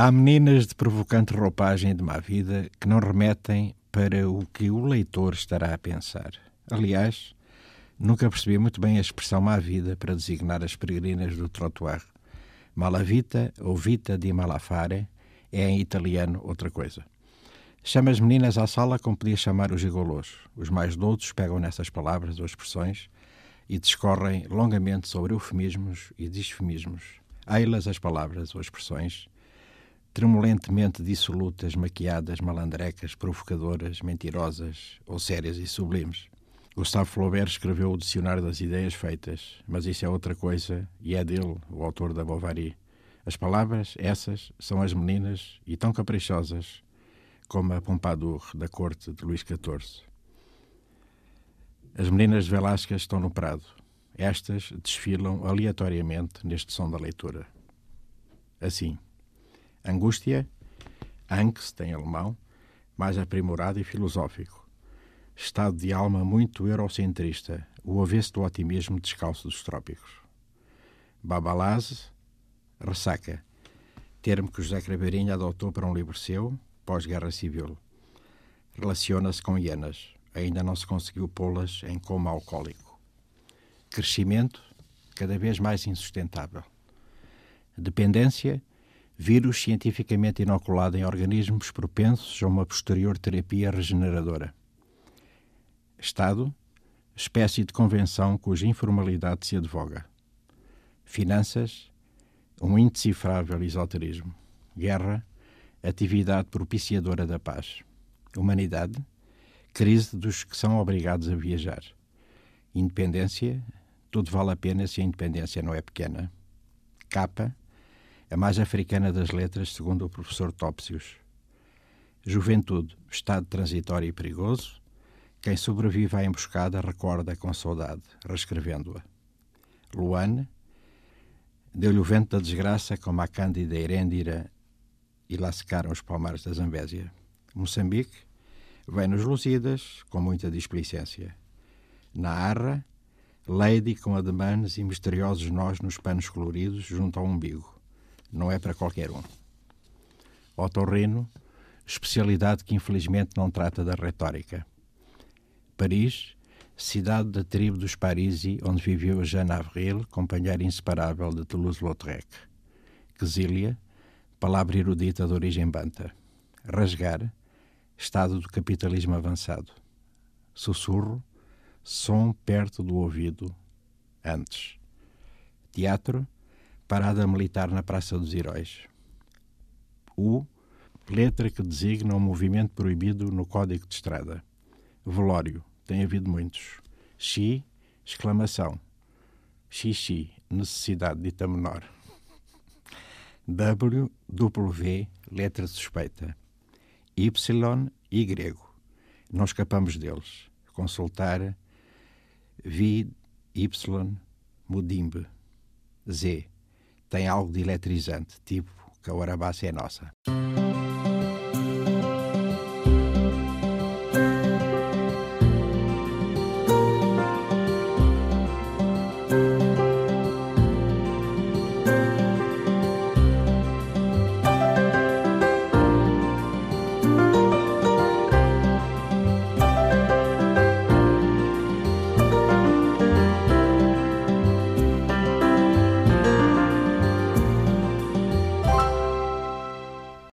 Há meninas de provocante roupagem de má vida que não remetem para o que o leitor estará a pensar. Aliás, nunca percebi muito bem a expressão má vida para designar as peregrinas do trottoir. Malavita ou vita di malafare é em italiano outra coisa. Chama as meninas à sala como podia chamar os gigolos. Os mais doutos pegam nessas palavras ou expressões e discorrem longamente sobre eufemismos e disfemismos. Ai-las as palavras ou expressões tremulentemente dissolutas, maquiadas, malandrecas, provocadoras, mentirosas ou sérias e sublimes. Gustave Flaubert escreveu o Dicionário das Ideias Feitas, mas isso é outra coisa e é dele, o autor da Bovary. As palavras, essas, são as meninas e tão caprichosas como a Pompadour da corte de Luís XIV. As meninas de Velázquez estão no Prado. Estas desfilam aleatoriamente neste som da leitura. Assim. Angústia, Angst em alemão, mais aprimorado e filosófico. Estado de alma muito eurocentrista, o avesso do otimismo descalço dos trópicos. Babalase, ressaca, termo que José Craveirinha adotou para um livro seu, pós-guerra civil. Relaciona-se com hienas, ainda não se conseguiu pô-las em coma alcoólico. Crescimento, cada vez mais insustentável. Dependência, vírus cientificamente inoculado em organismos propensos a uma posterior terapia regeneradora. Estado, espécie de convenção cuja informalidade se advoga. Finanças, um indecifrável esoterismo. Guerra, atividade propiciadora da paz. Humanidade, crise dos que são obrigados a viajar. Independência, tudo vale a pena se a independência não é pequena. Capa, a mais africana das letras, segundo o professor Topsius. Juventude, estado transitório e perigoso. Quem sobrevive à emboscada recorda com saudade, reescrevendo-a. Luane, deu-lhe o vento da desgraça como a cândida Herêndira e lá secaram os palmares da Zambésia. Moçambique, vem nos Lusíadas, com muita displicência. Na Arra, Lady com ademanes e misteriosos nós nos panos coloridos junto ao umbigo não é para qualquer um. Otorrino, especialidade que infelizmente não trata da retórica. Paris, cidade da tribo dos Parisi, onde viveu Jeanne Avril, companheira inseparável de Toulouse-Lautrec. Quesília, palavra erudita de origem banta. Rasgar, estado do capitalismo avançado. Sussurro, som perto do ouvido, antes. Teatro, parada militar na Praça dos Heróis. U, letra que designa um movimento proibido no Código de Estrada. Velório, tem havido muitos. Xi, exclamação. Xixi, necessidade dita menor. W, W, letra suspeita. Y grego. Não escapamos deles. Consultar V, Y, Mudimbe. Z, tem algo de eletrizante, tipo que a Urabácia é nossa.